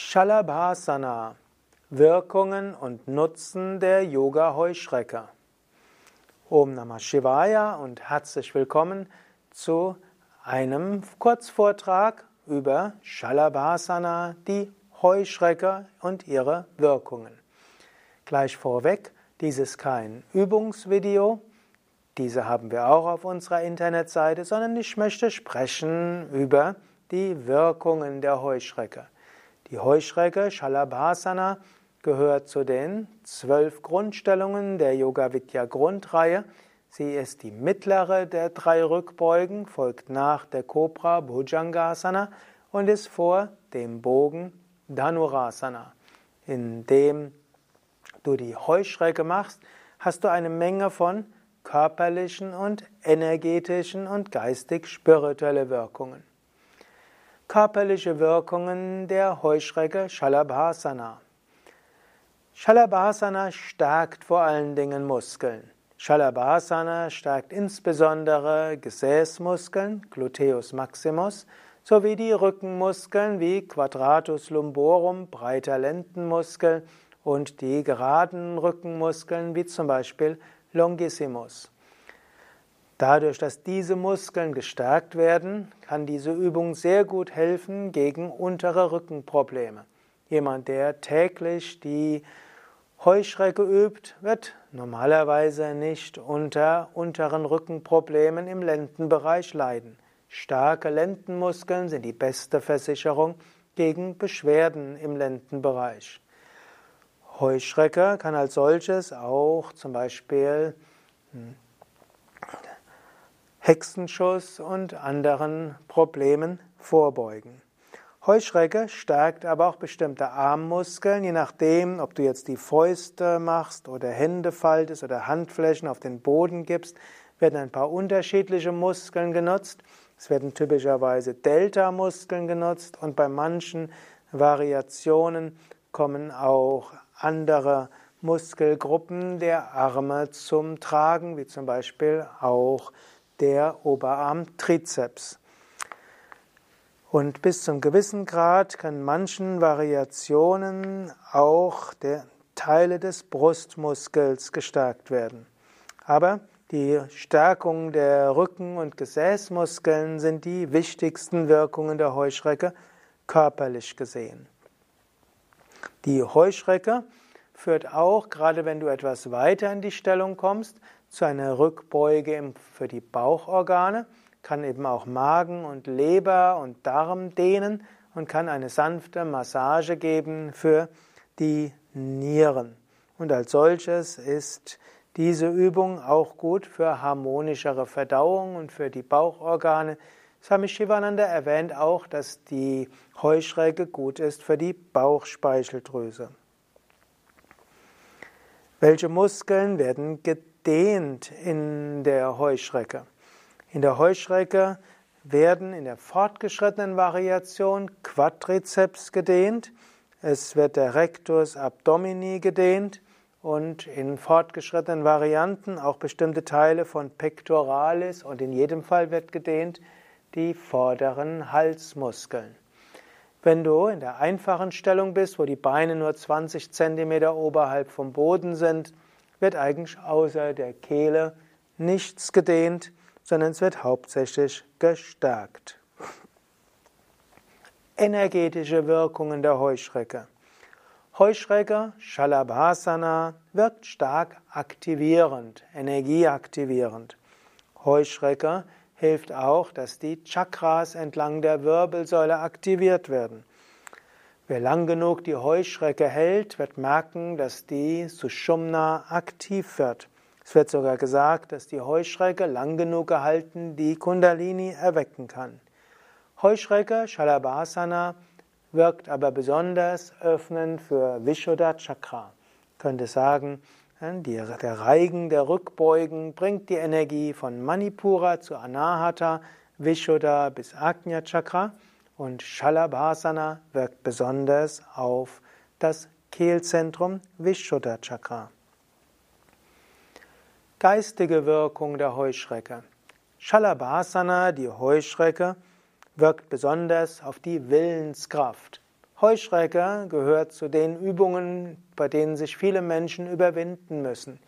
Shalabhasana Wirkungen und Nutzen der Yoga-Heuschrecke. Om Namah Shivaya und herzlich willkommen zu einem Kurzvortrag über Shalabhasana, die Heuschrecke und ihre Wirkungen. Gleich vorweg, dies ist kein Übungsvideo, diese haben wir auch auf unserer Internetseite, sondern ich möchte sprechen über die Wirkungen der Heuschrecke. Die Heuschrecke Shalabhasana gehört zu den zwölf Grundstellungen der Yoga Vidya Grundreihe. Sie ist die mittlere der drei Rückbeugen, folgt nach der Cobra Bhujangasana und ist vor dem Bogen Dhanurasana. Indem du die Heuschrecke machst, hast du eine Menge von körperlichen und energetischen und geistig-spirituelle Wirkungen körperliche Wirkungen der Heuschrecke Shalabhasana. Shalabhasana stärkt vor allen Dingen Muskeln. Shalabhasana stärkt insbesondere Gesäßmuskeln, Gluteus maximus, sowie die Rückenmuskeln wie Quadratus lumborum, breiter Lendenmuskel und die geraden Rückenmuskeln wie zum Beispiel Longissimus. Dadurch, dass diese Muskeln gestärkt werden, kann diese Übung sehr gut helfen gegen untere Rückenprobleme. Jemand, der täglich die Heuschrecke übt, wird normalerweise nicht unter unteren Rückenproblemen im Lendenbereich leiden. Starke Lendenmuskeln sind die beste Versicherung gegen Beschwerden im Lendenbereich. Heuschrecke kann als solches auch zum Beispiel hm, Hexenschuss und anderen Problemen vorbeugen. Heuschrecke stärkt aber auch bestimmte Armmuskeln, je nachdem, ob du jetzt die Fäuste machst oder Hände faltest oder Handflächen auf den Boden gibst, werden ein paar unterschiedliche Muskeln genutzt. Es werden typischerweise Delta-Muskeln genutzt und bei manchen Variationen kommen auch andere Muskelgruppen der Arme zum Tragen, wie zum Beispiel auch der Oberarm-Trizeps. Und bis zum gewissen Grad kann manchen Variationen auch der Teile des Brustmuskels gestärkt werden. Aber die Stärkung der Rücken- und Gesäßmuskeln sind die wichtigsten Wirkungen der Heuschrecke körperlich gesehen. Die Heuschrecke führt auch, gerade wenn du etwas weiter in die Stellung kommst, zu einer Rückbeuge für die Bauchorgane, kann eben auch Magen und Leber und Darm dehnen und kann eine sanfte Massage geben für die Nieren. Und als solches ist diese Übung auch gut für harmonischere Verdauung und für die Bauchorgane. Swami Shivananda erwähnt auch, dass die Heuschrecke gut ist für die Bauchspeicheldrüse. Welche Muskeln werden gedehnt in der Heuschrecke. In der Heuschrecke werden in der fortgeschrittenen Variation Quadrizeps gedehnt, es wird der Rectus abdomini gedehnt und in fortgeschrittenen Varianten auch bestimmte Teile von Pectoralis und in jedem Fall wird gedehnt die vorderen Halsmuskeln. Wenn du in der einfachen Stellung bist, wo die Beine nur 20 cm oberhalb vom Boden sind, wird eigentlich außer der Kehle nichts gedehnt, sondern es wird hauptsächlich gestärkt. Energetische Wirkungen der Heuschrecke. Heuschrecke, Shalabhasana, wirkt stark aktivierend, energieaktivierend. Heuschrecke hilft auch, dass die Chakras entlang der Wirbelsäule aktiviert werden. Wer lang genug die Heuschrecke hält, wird merken, dass die Sushumna aktiv wird. Es wird sogar gesagt, dass die Heuschrecke lang genug gehalten die Kundalini erwecken kann. Heuschrecke, Shalabhasana, wirkt aber besonders öffnend für Vishuddha Chakra. Könnte sagen, der Reigen der Rückbeugen bringt die Energie von Manipura zu Anahata, Vishuddha bis Agnya Chakra und Shalabhasana wirkt besonders auf das Kehlzentrum Vishuddha Chakra. Geistige Wirkung der Heuschrecke. Shalabhasana, die Heuschrecke, wirkt besonders auf die Willenskraft. Heuschrecke gehört zu den Übungen, bei denen sich viele Menschen überwinden müssen.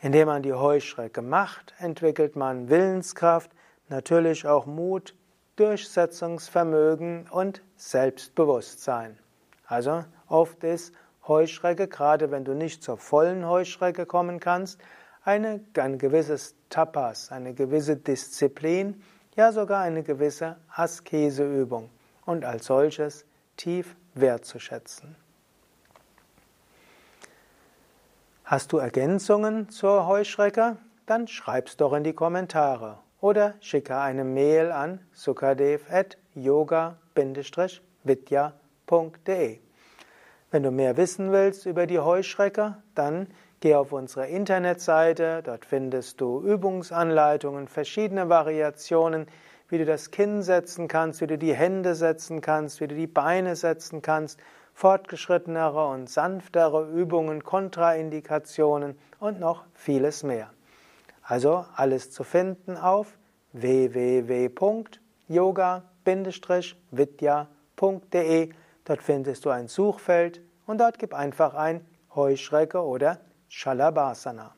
Indem man die Heuschrecke macht, entwickelt man Willenskraft, natürlich auch Mut, Durchsetzungsvermögen und Selbstbewusstsein. Also oft ist Heuschrecke, gerade wenn du nicht zur vollen Heuschrecke kommen kannst, eine, ein gewisses Tapas, eine gewisse Disziplin, ja sogar eine gewisse Askeseübung und als solches tief wertzuschätzen. Hast du Ergänzungen zur Heuschrecke? Dann schreib's doch in die Kommentare oder schicke eine Mail an sukadev.yoga-vidya.de. Wenn du mehr wissen willst über die Heuschrecke, dann geh auf unsere Internetseite, dort findest du Übungsanleitungen, verschiedene Variationen, wie du das Kinn setzen kannst, wie du die Hände setzen kannst, wie du die Beine setzen kannst, fortgeschrittenere und sanftere Übungen, Kontraindikationen und noch vieles mehr. Also alles zu finden auf www.yoga-vidya.de. Dort findest du ein Suchfeld und dort gib einfach ein Heuschrecke oder Shalabhasana.